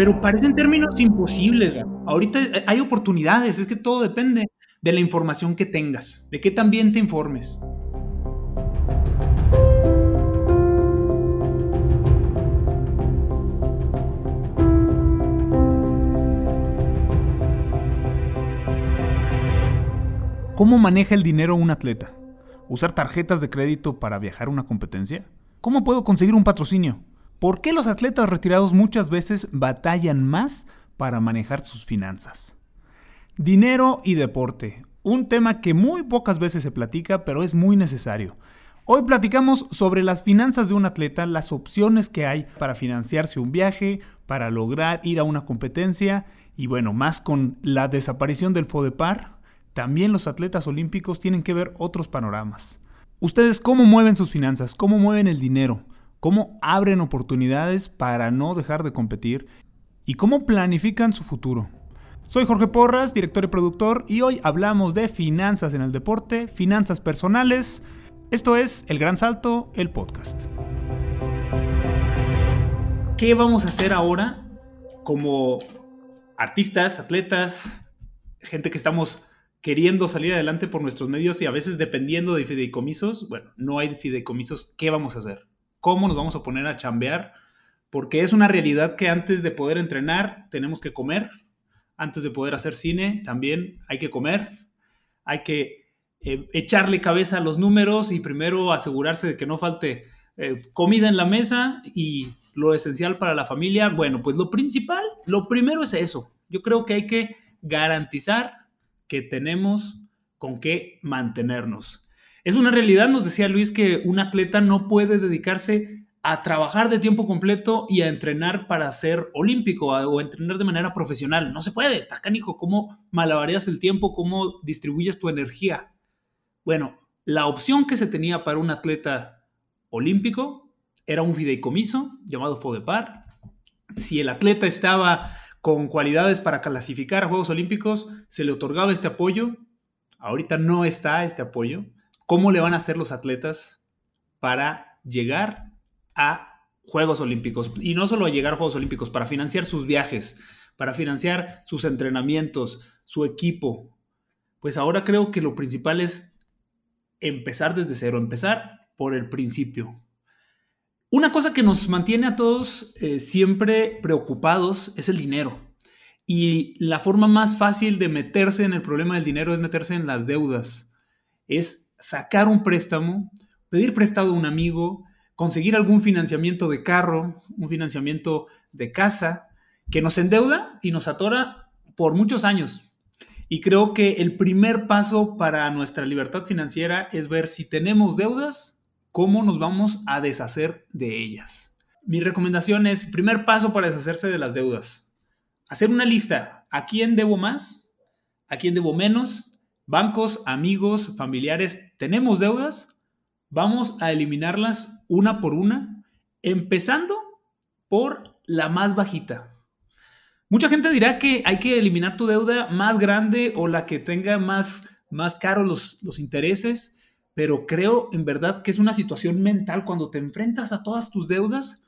pero parecen términos imposibles. Ahorita hay oportunidades, es que todo depende de la información que tengas, de qué también te informes. ¿Cómo maneja el dinero un atleta? ¿Usar tarjetas de crédito para viajar a una competencia? ¿Cómo puedo conseguir un patrocinio? ¿Por qué los atletas retirados muchas veces batallan más para manejar sus finanzas? Dinero y deporte, un tema que muy pocas veces se platica, pero es muy necesario. Hoy platicamos sobre las finanzas de un atleta, las opciones que hay para financiarse un viaje, para lograr ir a una competencia y bueno, más con la desaparición del FODEPAR, también los atletas olímpicos tienen que ver otros panoramas. Ustedes cómo mueven sus finanzas, cómo mueven el dinero, cómo abren oportunidades para no dejar de competir y cómo planifican su futuro. Soy Jorge Porras, director y productor, y hoy hablamos de finanzas en el deporte, finanzas personales. Esto es El Gran Salto, el podcast. ¿Qué vamos a hacer ahora como artistas, atletas, gente que estamos queriendo salir adelante por nuestros medios y a veces dependiendo de fideicomisos, bueno, no hay fideicomisos, ¿qué vamos a hacer? ¿Cómo nos vamos a poner a chambear? Porque es una realidad que antes de poder entrenar tenemos que comer, antes de poder hacer cine también hay que comer, hay que eh, echarle cabeza a los números y primero asegurarse de que no falte eh, comida en la mesa y lo esencial para la familia. Bueno, pues lo principal, lo primero es eso. Yo creo que hay que garantizar que tenemos con qué mantenernos. Es una realidad, nos decía Luis, que un atleta no puede dedicarse a trabajar de tiempo completo y a entrenar para ser olímpico o entrenar de manera profesional. No se puede, está canijo. ¿Cómo malabareas el tiempo? ¿Cómo distribuyes tu energía? Bueno, la opción que se tenía para un atleta olímpico era un fideicomiso llamado FODEPAR. Si el atleta estaba con cualidades para clasificar a Juegos Olímpicos, se le otorgaba este apoyo. Ahorita no está este apoyo. ¿Cómo le van a hacer los atletas para llegar a Juegos Olímpicos? Y no solo llegar a Juegos Olímpicos, para financiar sus viajes, para financiar sus entrenamientos, su equipo. Pues ahora creo que lo principal es empezar desde cero, empezar por el principio. Una cosa que nos mantiene a todos eh, siempre preocupados es el dinero. Y la forma más fácil de meterse en el problema del dinero es meterse en las deudas. Es sacar un préstamo, pedir prestado a un amigo, conseguir algún financiamiento de carro, un financiamiento de casa, que nos endeuda y nos atora por muchos años. Y creo que el primer paso para nuestra libertad financiera es ver si tenemos deudas cómo nos vamos a deshacer de ellas. Mi recomendación es, primer paso para deshacerse de las deudas, hacer una lista. ¿A quién debo más? ¿A quién debo menos? Bancos, amigos, familiares, ¿tenemos deudas? Vamos a eliminarlas una por una, empezando por la más bajita. Mucha gente dirá que hay que eliminar tu deuda más grande o la que tenga más, más caro los, los intereses pero creo en verdad que es una situación mental cuando te enfrentas a todas tus deudas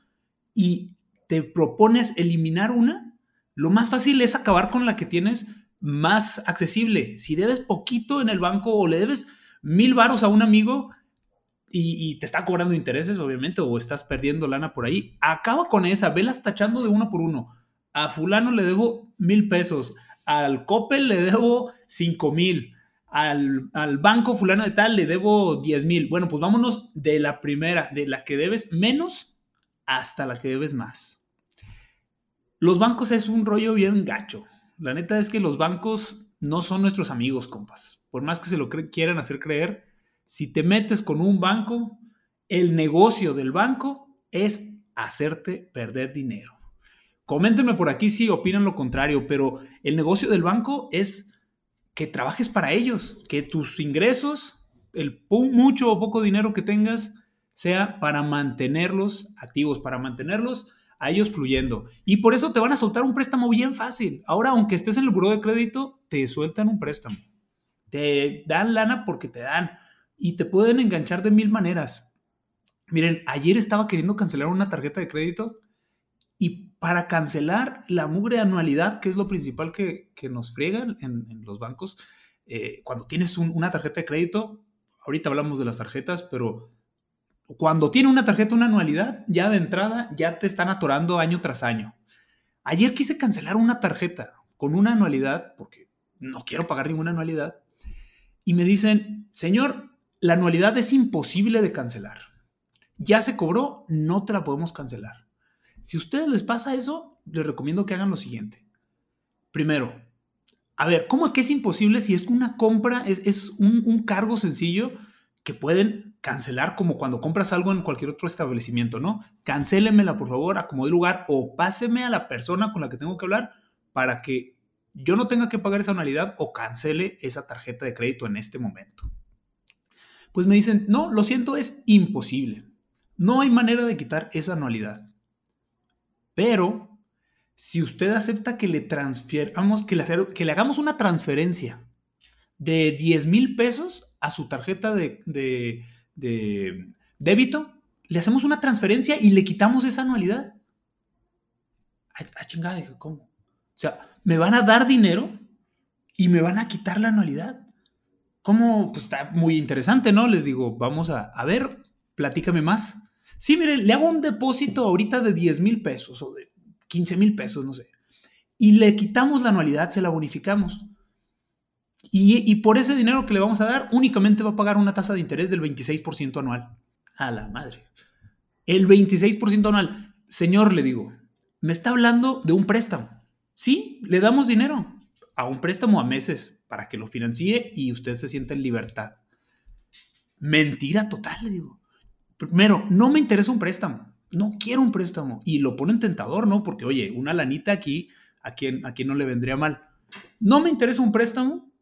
y te propones eliminar una, lo más fácil es acabar con la que tienes más accesible. Si debes poquito en el banco o le debes mil varos a un amigo y, te está cobrando intereses, obviamente, o estás perdiendo lana por ahí, acaba con esa, velas tachando de uno por uno. A fulano le debo mil pesos, al Coppel le debo cinco mil, al, banco fulano de tal le debo 10 mil. Bueno, pues vámonos de la primera, de la que debes menos hasta la que debes más. Los bancos es un rollo bien gacho. La neta es que los bancos no son nuestros amigos, compas. Por más que se lo quieran hacer creer, si te metes con un banco, el negocio del banco es hacerte perder dinero. Coméntenme por aquí si opinan lo contrario, pero el negocio del banco es que trabajes para ellos, que tus ingresos, el mucho o poco dinero que tengas, sea para mantenerlos activos, para mantenerlos a ellos fluyendo. Y por eso te van a soltar un préstamo bien fácil. Ahora, aunque estés en el buró de crédito, te sueltan un préstamo. Te dan lana porque te dan. Y te pueden enganchar de mil maneras. Miren, ayer estaba queriendo cancelar una tarjeta de crédito Y para cancelar la mugre anualidad, que es lo principal que, nos friegan en, los bancos, eh, cuando tienes una tarjeta de crédito, ahorita hablamos de las tarjetas, pero cuando tiene una tarjeta una anualidad, ya de entrada ya te están atorando año tras año. Ayer quise cancelar una tarjeta con una anualidad, porque no quiero pagar ninguna anualidad, y me dicen, señor, la anualidad es imposible de cancelar. Ya se cobró, no te la podemos cancelar. Si a ustedes les pasa eso, les recomiendo que hagan lo siguiente. Primero, a ver, ¿cómo que es imposible si es una compra, es, un, un cargo sencillo que pueden cancelar como cuando compras algo en cualquier otro establecimiento, ¿no? Cancélemela, por favor, acomode lugar o páseme a la persona con la que tengo que hablar para que yo no tenga que pagar esa anualidad o cancele esa tarjeta de crédito en este momento. Pues me dicen, no, lo siento, es imposible. No hay manera de quitar esa anualidad. Pero si usted acepta que le transfieramos, que le, que le hagamos una transferencia de 10 mil pesos a su tarjeta de, de, débito, le hacemos una transferencia y le quitamos esa anualidad. Ah, chingada, dije, ¿cómo? O sea, me van a dar dinero y me van a quitar la anualidad. ¿Cómo? Pues está muy interesante, ¿no? Les digo, vamos a, a ver, platícame más. Sí, mire, le hago un depósito ahorita de 10 mil pesos o de 15 mil pesos, no sé. Y le quitamos la anualidad, se la bonificamos. Y, por ese dinero que le vamos a dar, únicamente va a pagar una tasa de interés del 26% anual. A la madre. El 26% anual. Señor, le digo, me está hablando de un préstamo. Sí, le damos dinero a un préstamo a meses para que lo financie y usted se sienta en libertad. Mentira total, le digo. Primero, no me interesa un préstamo. No quiero un préstamo. Y lo ponen tentador, ¿no? Porque, oye, una lanita aquí, ¿a quién, a quién no le vendría mal? No me interesa un préstamo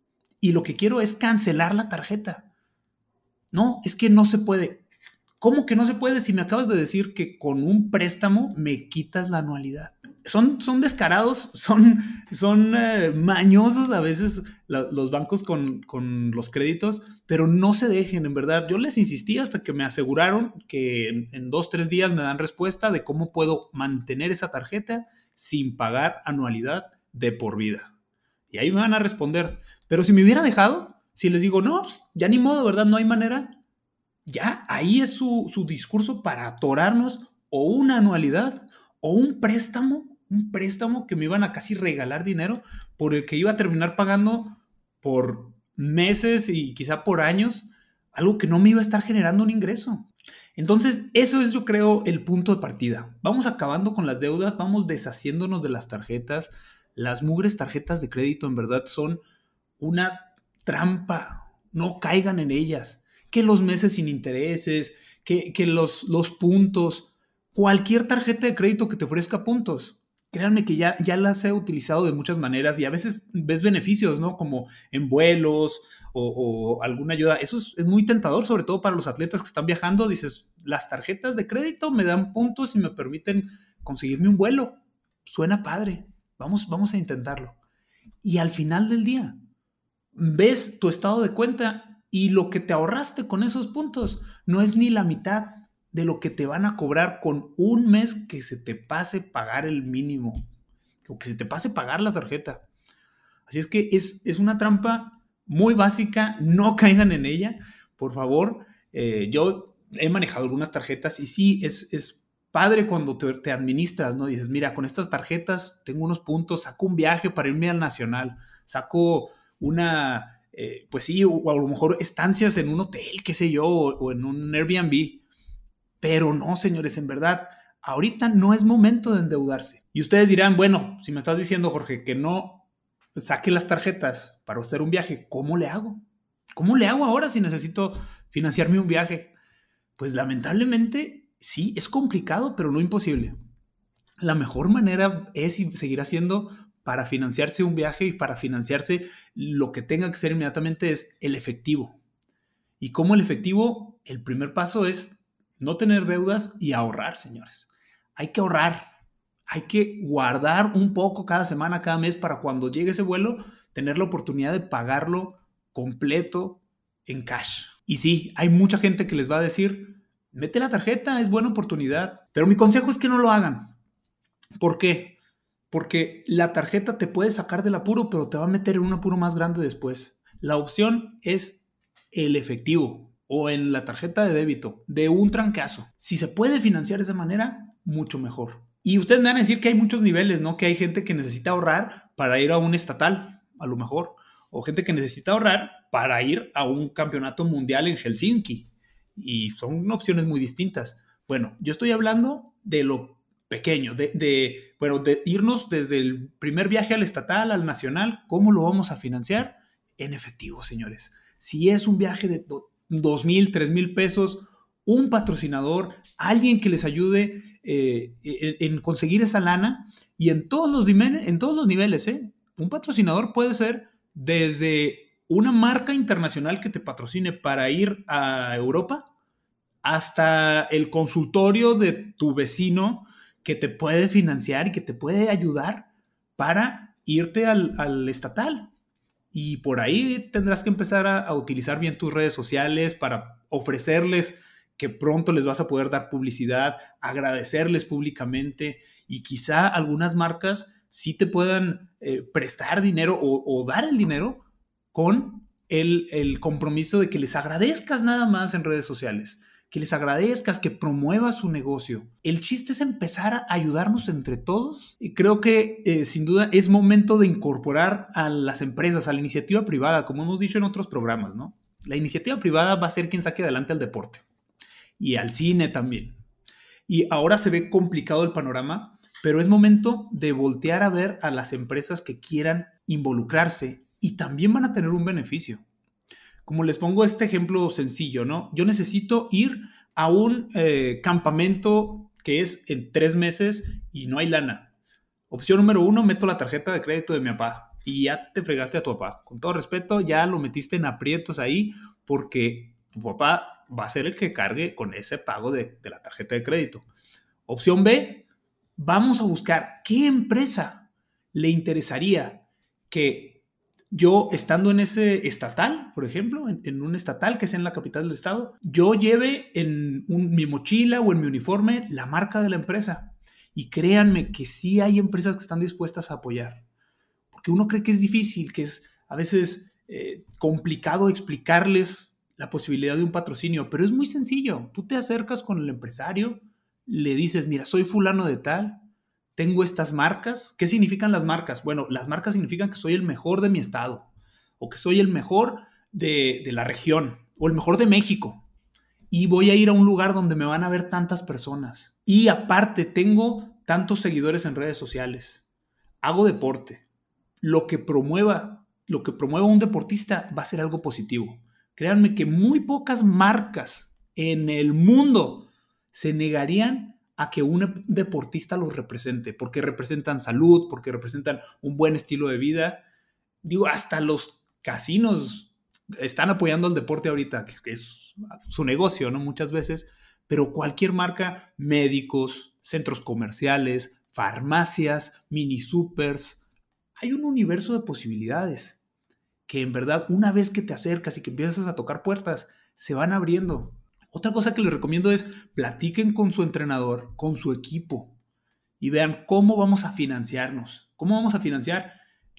y lo que quiero es cancelar la tarjeta. No, es que no se puede. ¿Cómo que no se puede si me acabas de decir que con un préstamo me quitas la anualidad? Son, son descarados, son, son eh, mañosos a veces los bancos con, los créditos, pero no se dejen, en verdad. Yo les insistí hasta que me aseguraron que en, en dos, tres días me dan respuesta de cómo puedo mantener esa tarjeta sin pagar anualidad de por vida. Y ahí me van a responder. Pero si me hubiera dejado, si les digo, no, pues, ya ni modo, ¿verdad? No hay manera. Ya, ahí es su, su discurso para atorarnos o una anualidad o un préstamo, un préstamo que me iban a casi regalar dinero por el que iba a terminar pagando por meses y quizá por años, algo que no me iba a estar generando un ingreso. Entonces, eso es yo creo el punto de partida. Vamos acabando con las deudas, vamos deshaciéndonos de las tarjetas, las mugres tarjetas de crédito en verdad son una trampa. No caigan en ellas. Que los meses sin intereses, que, los, los puntos, cualquier tarjeta de crédito que te ofrezca puntos. Créanme que ya, ya las he utilizado de muchas maneras y a veces ves beneficios, ¿no? Como en vuelos o, alguna ayuda. Eso es, es, muy tentador, sobre todo para los atletas que están viajando. Dices, las tarjetas de crédito me dan puntos y me permiten conseguirme un vuelo. Suena padre. Vamos, vamos a intentarlo. Y al final del día, ves tu estado de cuenta y lo que te ahorraste con esos puntos no es ni la mitad de lo que te van a cobrar con un mes que se te pase pagar el mínimo o que se te pase pagar la tarjeta. Así es que es, es una trampa muy básica, no caigan en ella, por favor. Eh, yo he manejado algunas tarjetas y sí, es, es padre cuando te, administras, ¿no? Dices, mira, con estas tarjetas tengo unos puntos, saco un viaje para irme al Nacional, saco una, eh, pues sí, o a lo mejor estancias en un hotel, qué sé yo, o, en un Airbnb. Pero no, señores, en verdad, ahorita no es momento de endeudarse. Y ustedes dirán, bueno, si me estás diciendo, Jorge, que no saque las tarjetas para hacer un viaje, ¿cómo le hago? ¿Cómo le hago ahora si necesito financiarme un viaje? Pues lamentablemente sí, es complicado, pero no imposible. La mejor manera es seguir haciendo para financiarse un viaje y para financiarse lo que tenga que ser inmediatamente es el efectivo. Y como el efectivo, el primer paso es no tener deudas y ahorrar, señores. Hay que ahorrar, hay que guardar un poco cada semana, cada mes para cuando llegue ese vuelo, tener la oportunidad de pagarlo completo en cash. Y sí, hay mucha gente que les va a decir, Mete la tarjeta, es buena oportunidad. Pero mi consejo es que no lo hagan. ¿Por qué? Porque la tarjeta te puede sacar del apuro, pero te va a meter en un apuro más grande después. La opción es el efectivo o en la tarjeta de débito de un trancazo. Si se puede financiar de esa manera, mucho mejor. Y ustedes me van a decir que hay muchos niveles, ¿no? Que hay gente que necesita ahorrar para ir a un estatal, a lo mejor, o gente que necesita ahorrar para ir a un campeonato mundial en Helsinki. Y son opciones muy distintas. Bueno, yo estoy hablando de lo pequeño, de, bueno, de irnos desde el primer viaje al estatal, al nacional, ¿cómo lo vamos a financiar? En efectivo, señores. Si es un viaje de dos mil, tres mil pesos, un patrocinador, alguien que les ayude eh, en, conseguir esa lana y en todos los, en todos los niveles. ¿eh? Un patrocinador puede ser desde una marca internacional que te patrocine para ir a Europa hasta el consultorio de tu vecino que te puede financiar y que te puede ayudar para irte al, estatal. Y por ahí tendrás que empezar a, utilizar bien tus redes sociales para ofrecerles que pronto les vas a poder dar publicidad, agradecerles públicamente y quizá algunas marcas sí te puedan eh, prestar dinero o, dar el dinero con el, compromiso de que les agradezcas nada más en redes sociales que les agradezcas, que promuevas su negocio. El chiste es empezar a ayudarnos entre todos y creo que eh, sin duda es momento de incorporar a las empresas, a la iniciativa privada, como hemos dicho en otros programas, ¿no? La iniciativa privada va a ser quien saque adelante al deporte y al cine también. Y ahora se ve complicado el panorama, pero es momento de voltear a ver a las empresas que quieran involucrarse y también van a tener un beneficio como les pongo este ejemplo sencillo, ¿no? Yo necesito ir a un eh, campamento que es en tres meses y no hay lana. Opción número uno, meto la tarjeta de crédito de mi papá y ya te fregaste a tu papá. Con todo respeto, ya lo metiste en aprietos ahí porque tu papá va a ser el que cargue con ese pago de, de la tarjeta de crédito. Opción B, vamos a buscar qué empresa le interesaría que yo estando en ese estatal, por ejemplo, en, un estatal que es en la capital del estado, yo lleve en mi mochila o en mi uniforme la marca de la empresa. Y créanme que sí hay empresas que están dispuestas a apoyar. Porque uno cree que es difícil, que es a veces eh, complicado explicarles la posibilidad de un patrocinio, pero es muy sencillo. Tú te acercas con el empresario, le dices, mira, soy fulano de tal, tengo estas marcas. ¿Qué significan las marcas? Bueno, las marcas significan que soy el mejor de mi estado o que soy el mejor de, la región o el mejor de México. Y voy a ir a un lugar donde me van a ver tantas personas. Y aparte, tengo tantos seguidores en redes sociales. Hago deporte. Lo que promueva, lo que promueva un deportista va a ser algo positivo. Créanme que muy pocas marcas en el mundo se negarían a que un deportista los represente, porque representan salud, porque representan un buen estilo de vida. Digo, hasta los casinos están apoyando al deporte ahorita, que es su negocio, ¿no? Muchas veces, pero cualquier marca, médicos, centros comerciales, farmacias, mini supers, hay un universo de posibilidades que en verdad una vez que te acercas y que empiezas a tocar puertas, se van abriendo. Otra cosa que les recomiendo es platiquen con su entrenador, con su equipo y vean cómo vamos a financiarnos, cómo vamos a financiar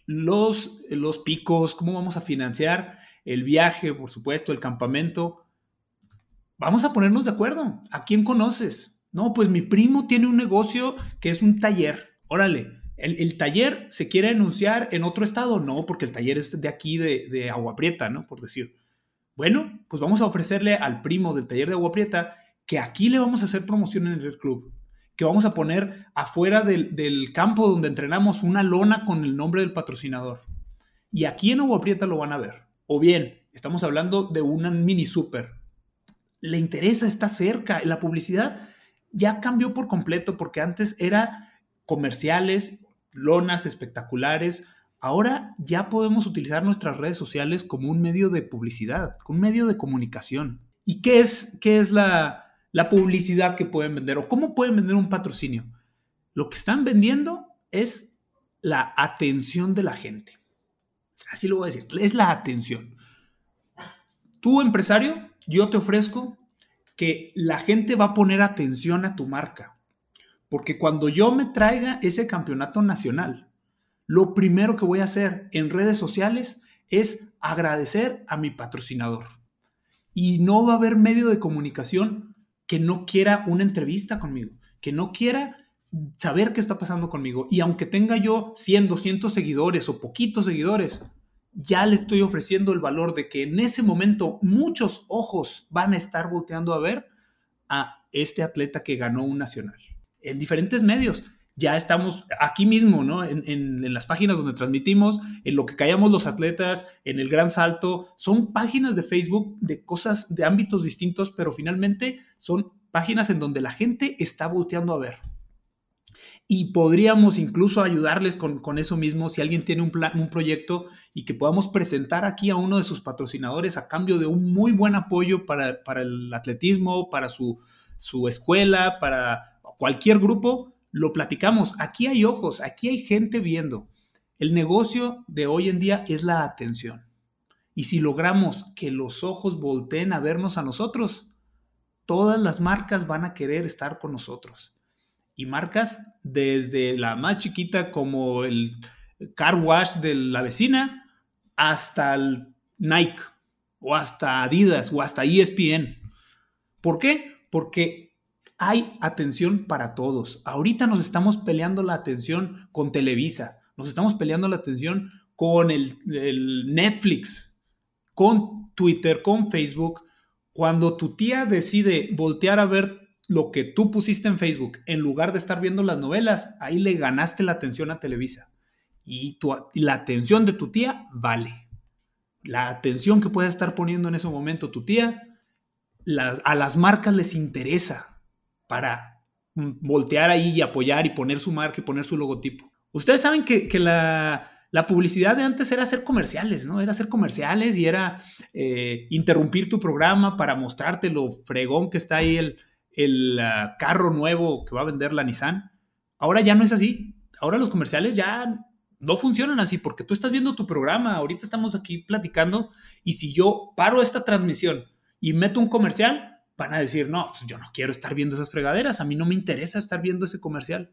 los, los picos, cómo vamos a financiar el viaje, por supuesto, el campamento. Vamos a ponernos de acuerdo. ¿A quién conoces? No, pues mi primo tiene un negocio que es un taller. Órale, el, taller se quiere anunciar en otro estado. No, porque el taller es de aquí, de, de Agua Prieta, ¿no? Por decir. Bueno, pues vamos a ofrecerle al primo del taller de agua prieta que aquí le vamos a hacer promoción en el club, que vamos a poner afuera del, campo donde entrenamos una lona con el nombre del patrocinador. Y aquí en Agua Prieta lo van a ver. O bien, estamos hablando de una mini super. Le interesa, está cerca. La publicidad ya cambió por completo porque antes era comerciales, lonas espectaculares, Ahora ya podemos utilizar nuestras redes sociales como un medio de publicidad, como un medio de comunicación. ¿Y qué es, qué es la, la publicidad que pueden vender o cómo pueden vender un patrocinio? Lo que están vendiendo es la atención de la gente. Así lo voy a decir, es la atención. Tú, empresario, yo te ofrezco que la gente va a poner atención a tu marca. Porque cuando yo me traiga ese campeonato nacional, lo primero que voy a hacer en redes sociales es agradecer a mi patrocinador. Y no va a haber medio de comunicación que no quiera una entrevista conmigo, que no quiera saber qué está pasando conmigo. Y aunque tenga yo 100, 200 seguidores o poquitos seguidores, ya le estoy ofreciendo el valor de que en ese momento muchos ojos van a estar volteando a ver a este atleta que ganó un nacional. En diferentes medios. Ya estamos aquí mismo, ¿no? En, las páginas donde transmitimos, en lo que callamos los atletas, en el gran salto. Son páginas de Facebook de cosas, de ámbitos distintos, pero finalmente son páginas en donde la gente está volteando a ver y podríamos incluso ayudarles con, eso mismo si alguien tiene un, plan, un proyecto y que podamos presentar aquí a uno de sus patrocinadores a cambio de un muy buen apoyo para, el atletismo, para su, su escuela, para cualquier grupo, lo platicamos. Aquí hay ojos, aquí hay gente viendo. El negocio de hoy en día es la atención. Y si logramos que los ojos volteen a vernos a nosotros, todas las marcas van a querer estar con nosotros y marcas desde la más chiquita como el car wash de la vecina hasta el Nike o hasta Adidas o hasta ESPN. ¿Por qué? Porque hay atención para todos. Ahorita nos estamos peleando la atención con Televisa, nos estamos peleando la atención con el, Netflix, con Twitter, con Facebook. Cuando tu tía decide voltear a ver lo que tú pusiste en Facebook, en lugar de estar viendo las novelas, ahí le ganaste la atención a Televisa. Y la atención de tu tía vale. La atención que puede estar poniendo en ese momento tu tía, a las marcas les interesa para voltear ahí y apoyar y poner su marca y poner su logotipo. Ustedes saben que, la, publicidad de antes era hacer comerciales, ¿no? Era hacer comerciales y era eh, interrumpir tu programa para mostrarte lo fregón que está ahí el, el ah, carro nuevo que va a vender la Nissan. Ahora ya no es así. Ahora los comerciales ya no funcionan así porque tú estás viendo tu programa. Ahorita estamos aquí platicando y si yo paro esta transmisión y meto un comercial, van a decir, no, pues yo no quiero estar viendo esas fregaderas. A mí no me interesa estar viendo ese comercial.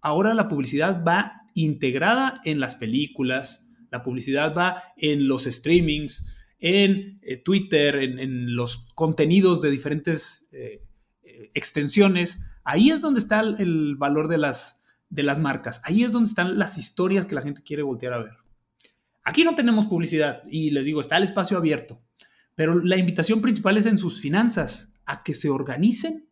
Ahora la publicidad va integrada en las películas, la publicidad va en los streamings, en eh, Twitter, en, los contenidos de diferentes eh, extensiones, ahí es donde está el valor de las, de las marcas, ahí es donde están las historias que la gente quiere voltear a ver. Aquí no tenemos publicidad y les digo, está el espacio abierto, pero la invitación principal es en sus finanzas, a que se organicen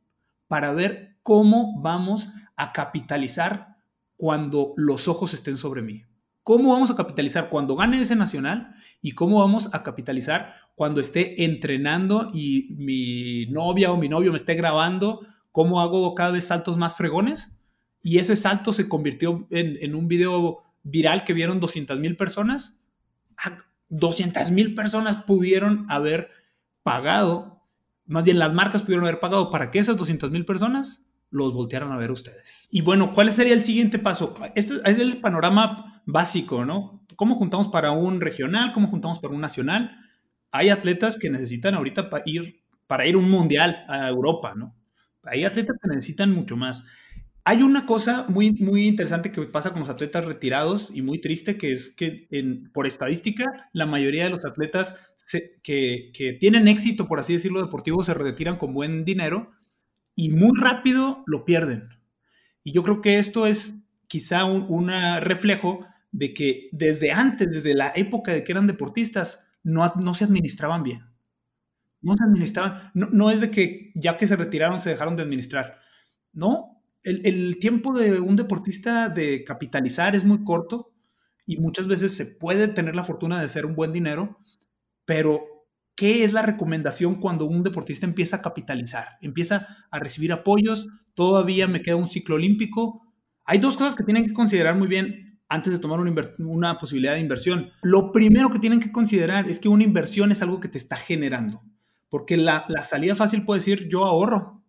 para ver cómo vamos a capitalizar cuando los ojos estén sobre mí. ¿Cómo vamos a capitalizar cuando gane ese nacional? ¿Y cómo vamos a capitalizar cuando esté entrenando y mi novia o mi novio me esté grabando cómo hago cada vez saltos más fregones? Y ese salto se convirtió en, un video viral que vieron 200 mil personas. 200 ah, mil personas pudieron haber pagado, más bien las marcas pudieron haber pagado para que esas 200 mil personas los voltearon a ver ustedes. Y bueno, ¿cuál sería el siguiente paso? Este es el panorama básico, ¿no? ¿Cómo juntamos para un regional? ¿Cómo juntamos para un nacional? Hay atletas que necesitan ahorita para ir, para ir un mundial a Europa, ¿no? Hay atletas que necesitan mucho más. Hay una cosa muy, muy interesante que pasa con los atletas retirados y muy triste, que es que por estadística, la mayoría de los atletas que, que tienen éxito, por así decirlo, deportivo, se retiran con buen dinero y muy rápido lo pierden. Y yo creo que esto es quizá un reflejo de que desde antes, desde la época de que eran deportistas, no, no se administraban bien. No se administraban. No, es de que ya que se retiraron se dejaron de administrar. No, el, el tiempo de un deportista de capitalizar es muy corto y muchas veces se puede tener la fortuna de hacer un buen dinero, pero ¿Qué es la recomendación cuando un deportista empieza a capitalizar? Empieza a recibir apoyos, todavía me queda un ciclo olímpico. Hay dos cosas que tienen que considerar muy bien antes de tomar una, posibilidad de inversión. Lo primero que tienen que considerar es que una inversión es algo que te está generando, porque la, la salida fácil puede decir yo ahorro,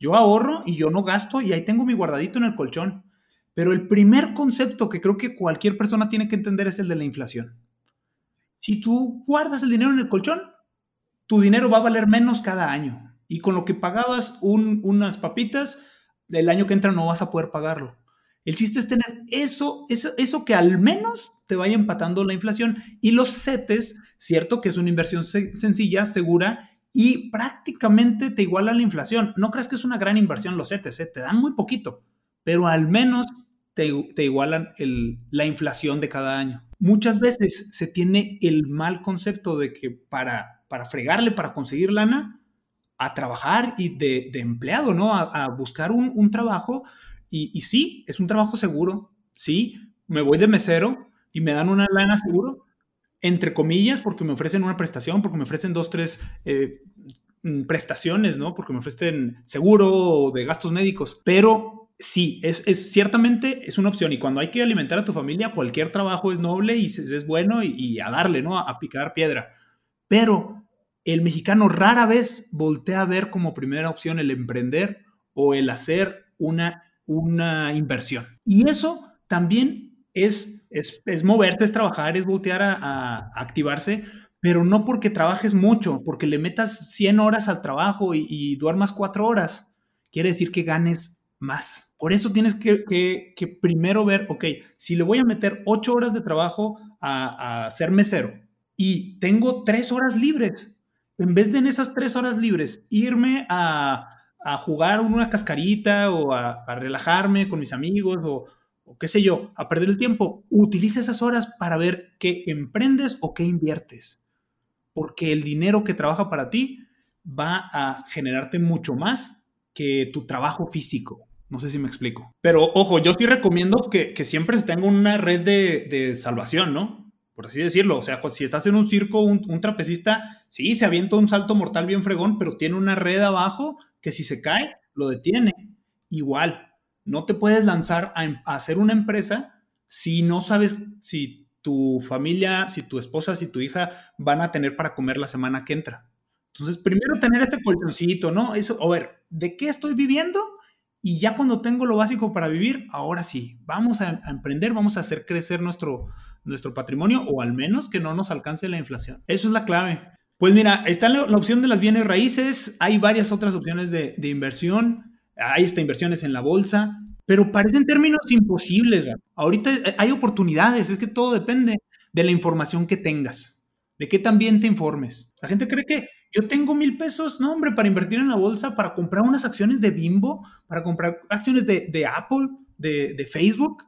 yo ahorro y yo no gasto y ahí tengo mi guardadito en el colchón. Pero el primer concepto que creo que cualquier persona tiene que entender es el de la inflación. Si tú guardas el dinero en el colchón, tu dinero va a valer menos cada año. Y con lo que pagabas unas papitas, el año que entra no vas a poder pagarlo. El chiste es tener eso, eso, que al menos te vaya empatando la inflación. Y los CETES, cierto que es una inversión sencilla, segura y prácticamente te iguala la inflación. No creas que es una gran inversión los CETES, ¿eh? te dan muy poquito, pero al menos te, igualan la inflación de cada año. Muchas veces se tiene el mal concepto de que para, para fregarle, para conseguir lana, a trabajar y de, empleado, ¿no? A, buscar un, trabajo. Y, sí, es un trabajo seguro. Sí, me voy de mesero y me dan una lana seguro, entre comillas, porque me ofrecen una prestación, porque me ofrecen dos, tres eh, mm, prestaciones, ¿no? Porque me ofrecen seguro de gastos médicos. Pero sí, es, ciertamente es una opción. Y cuando hay que alimentar a tu familia, cualquier trabajo es noble y es, bueno y, a darle, ¿no? a picar piedra. Pero el mexicano rara vez voltea a ver como primera opción el emprender o el hacer una, una inversión. Y eso también es, es, moverse, es trabajar, es voltear a, activarse, pero no porque trabajes mucho, porque le metas 100 horas al trabajo y, duermas 4 horas, quiere decir que ganes más. Por eso tienes que, que, primero ver, ok, si le voy a meter 8 horas de trabajo a, a ser mesero y tengo 3 horas libres, en vez de en esas tres horas libres irme a, jugar una cascarita o a, relajarme con mis amigos o, qué sé yo, a perder el tiempo, utiliza esas horas para ver qué emprendes o qué inviertes. Porque el dinero que trabaja para ti va a generarte mucho más que tu trabajo físico. No sé si me explico. Pero ojo, yo sí recomiendo que, siempre se tenga una red de, salvación, ¿no? por así decirlo. O sea, si estás en un circo, un, trapecista, sí, se avienta un salto mortal bien fregón, pero tiene una red abajo que si se cae, lo detiene. Igual, no te puedes lanzar a, em, hacer una empresa si no sabes si tu familia, si tu esposa, si tu hija van a tener para comer la semana que entra. Entonces, primero tener ese colchoncito, ¿no? Eso, a ver, ¿de qué estoy viviendo? Y ya cuando tengo lo básico para vivir, ahora sí, vamos a, emprender, vamos a hacer crecer nuestro, nuestro patrimonio o al menos que no nos alcance la inflación. Eso es la clave. Pues mira, está la, opción de las bienes raíces, hay varias otras opciones de, inversión, hay esta inversiones en la bolsa, pero parecen términos imposibles. Ahorita hay oportunidades, es que todo depende de la información que tengas, de qué también te informes. La gente cree que yo tengo mil pesos, no, hombre, para invertir en la bolsa, para comprar unas acciones de Bimbo, para comprar acciones de, Apple, de, Facebook.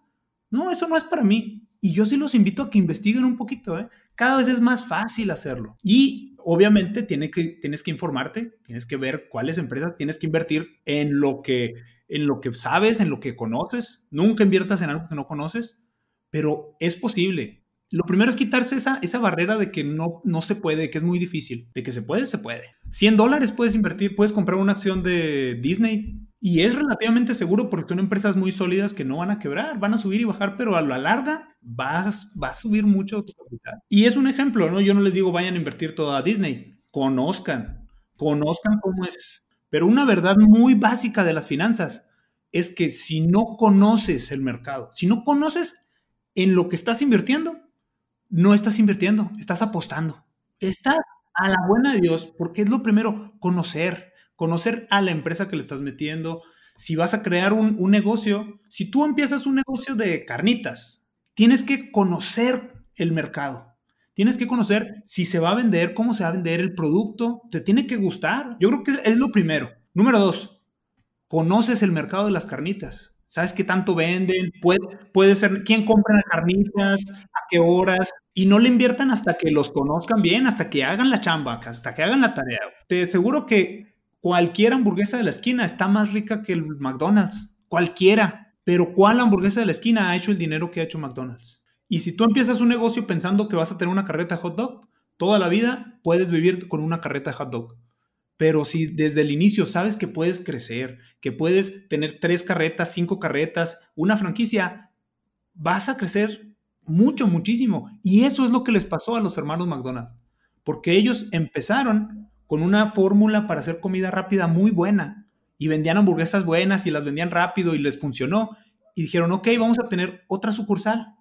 No, eso no es para mí. Y yo sí los invito a que investiguen un poquito. ¿eh? Cada vez es más fácil hacerlo. Y obviamente tiene que, tienes que informarte, tienes que ver cuáles empresas tienes que invertir en lo que, en lo que sabes, en lo que conoces. Nunca inviertas en algo que no conoces, pero es posible lo primero es quitarse esa, esa barrera de que no, no se puede, que es muy difícil. De que se puede, se puede. 100 dólares puedes invertir, puedes comprar una acción de Disney y es relativamente seguro porque son empresas muy sólidas que no van a quebrar, van a subir y bajar, pero a la larga vas, va a subir mucho tu capital. Y es un ejemplo, ¿no? Yo no les digo vayan a invertir todo a Disney, conozcan, conozcan cómo es. Pero una verdad muy básica de las finanzas es que si no conoces el mercado, si no conoces en lo que estás invirtiendo, no estás invirtiendo, estás apostando. Estás a la buena de Dios, porque es lo primero, conocer, conocer a la empresa que le estás metiendo. Si vas a crear un, negocio, si tú empiezas un negocio de carnitas, tienes que conocer el mercado. Tienes que conocer si se va a vender, cómo se va a vender el producto. Te tiene que gustar. Yo creo que es lo primero. Número dos, conoces el mercado de las carnitas. ¿Sabes qué tanto venden? Puede, puede ser quién compra las carnitas, a qué horas, y no le inviertan hasta que los conozcan bien, hasta que hagan la chamba, hasta que hagan la tarea. Te aseguro que cualquier hamburguesa de la esquina está más rica que el McDonald's. Cualquiera. Pero ¿cuál hamburguesa de la esquina ha hecho el dinero que ha hecho McDonald's? Y si tú empiezas un negocio pensando que vas a tener una carreta de hot dog, toda la vida puedes vivir con una carreta de hot dog. Pero si desde el inicio sabes que puedes crecer, que puedes tener tres carretas, cinco carretas, una franquicia, vas a crecer mucho, muchísimo. Y eso es lo que les pasó a los hermanos McDonald's, porque ellos empezaron con una fórmula para hacer comida rápida muy buena y vendían hamburguesas buenas y las vendían rápido y les funcionó. Y dijeron, ok, vamos a tener otra sucursal.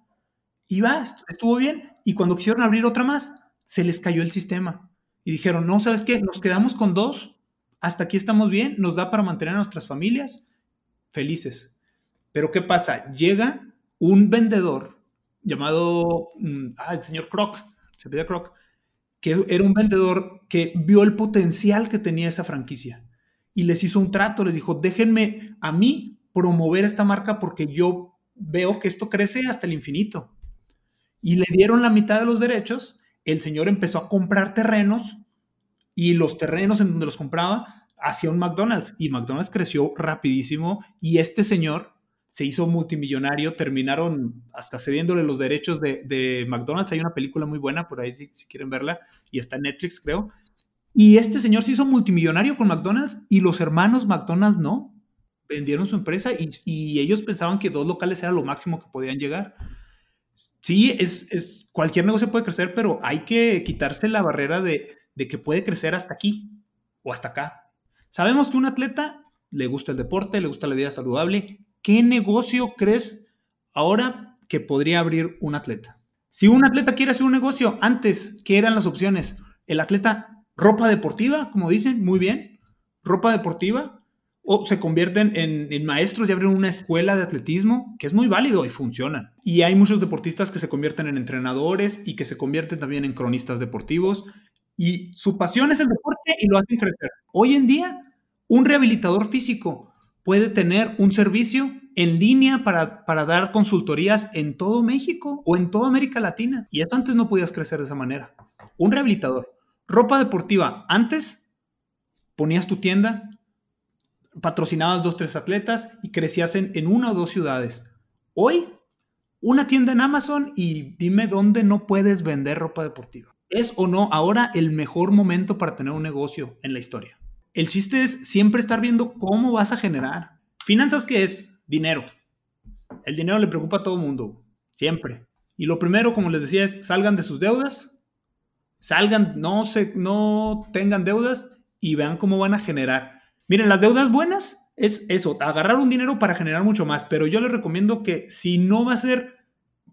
Y va, estuvo bien. Y cuando quisieron abrir otra más, se les cayó el sistema. Y dijeron, no, ¿sabes qué? Nos quedamos con dos. Hasta aquí estamos bien, nos da para mantener a nuestras familias felices. Pero ¿qué pasa? Llega un vendedor llamado, mm, ah, el señor Croc, se pide Croc, que era un vendedor que vio el potencial que tenía esa franquicia y les hizo un trato, les dijo, déjenme a mí promover esta marca porque yo veo que esto crece hasta el infinito. Y le dieron la mitad de los derechos, el señor empezó a comprar terrenos y los terrenos en donde los compraba hacia un McDonald's y McDonald's creció rapidísimo y este señor se hizo multimillonario, terminaron hasta cediéndole los derechos de, McDonald's. Hay una película muy buena por ahí si, quieren verla y está en Netflix creo. Y este señor se hizo multimillonario con McDonald's y los hermanos McDonald's no. Vendieron su empresa y, y ellos pensaban que dos locales era lo máximo que podían llegar. Sí, es, es, cualquier negocio puede crecer, pero hay que quitarse la barrera de, de que puede crecer hasta aquí o hasta acá. Sabemos que un atleta le gusta el deporte, le gusta la vida saludable. ¿Qué negocio crees ahora que podría abrir un atleta? Si un atleta quiere hacer un negocio, antes, ¿qué eran las opciones? El atleta, ropa deportiva, como dicen, muy bien, ropa deportiva, o se convierten en, maestros y abren una escuela de atletismo, que es muy válido y funciona. Y hay muchos deportistas que se convierten en entrenadores y que se convierten también en cronistas deportivos y su pasión es el deporte y lo hacen crecer. Hoy en día, un rehabilitador físico puede tener un servicio en línea para, para dar consultorías en todo México o en toda América Latina. Y eso antes no podías crecer de esa manera. Un rehabilitador. Ropa deportiva. Antes ponías tu tienda, patrocinabas dos, tres atletas y crecías en, en una o dos ciudades. Hoy, una tienda en Amazon y dime dónde no puedes vender ropa deportiva. ¿Es o no ahora el mejor momento para tener un negocio en la historia? El chiste es siempre estar viendo cómo vas a generar. Finanzas, ¿qué es? Dinero. El dinero le preocupa a todo mundo, siempre. Y lo primero, como les decía, es salgan de sus deudas, salgan, no, se, no tengan deudas y vean cómo van a generar. Miren, las deudas buenas es eso, agarrar un dinero para generar mucho más, pero yo les recomiendo que si no va a ser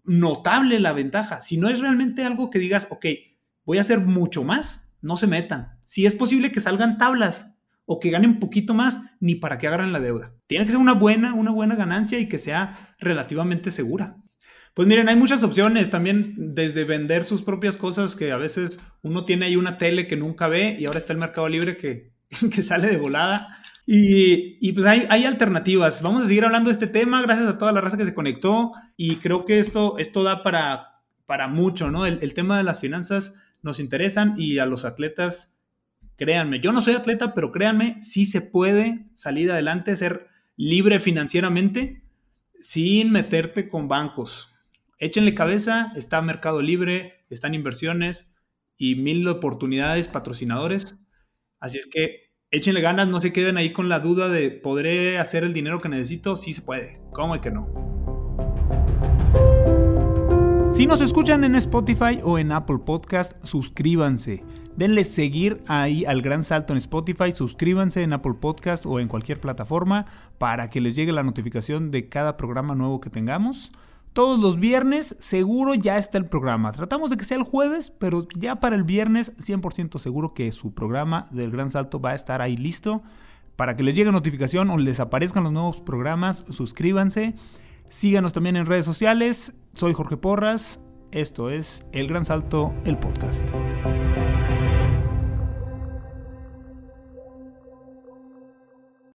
notable la ventaja, si no es realmente algo que digas, ok, voy a hacer mucho más, no se metan. Si es posible que salgan tablas o que ganen poquito más, ni para que agarren la deuda. Tiene que ser una buena, una buena ganancia y que sea relativamente segura. Pues miren, hay muchas opciones también desde vender sus propias cosas que a veces uno tiene ahí una tele que nunca ve y ahora está el mercado libre que, que sale de volada. Y, y pues hay, hay, alternativas. Vamos a seguir hablando de este tema gracias a toda la raza que se conectó y creo que esto, esto da para, para mucho, ¿no? El, el tema de las finanzas nos interesan y a los atletas, créanme, yo no soy atleta, pero créanme, sí se puede salir adelante, ser libre financieramente sin meterte con bancos. Échenle cabeza, está Mercado Libre, están inversiones y mil oportunidades, patrocinadores. Así es que échenle ganas, no se queden ahí con la duda de ¿podré hacer el dinero que necesito? Sí se puede, ¿cómo es que no? Si nos escuchan en Spotify o en Apple Podcast, suscríbanse. Denle seguir ahí al Gran Salto en Spotify, suscríbanse en Apple Podcast o en cualquier plataforma para que les llegue la notificación de cada programa nuevo que tengamos. Todos los viernes seguro ya está el programa. Tratamos de que sea el jueves, pero ya para el viernes 100% seguro que su programa del Gran Salto va a estar ahí listo. Para que les llegue notificación o les aparezcan los nuevos programas, suscríbanse. Síganos también en redes sociales. Soy Jorge Porras. Esto es El Gran Salto, el podcast.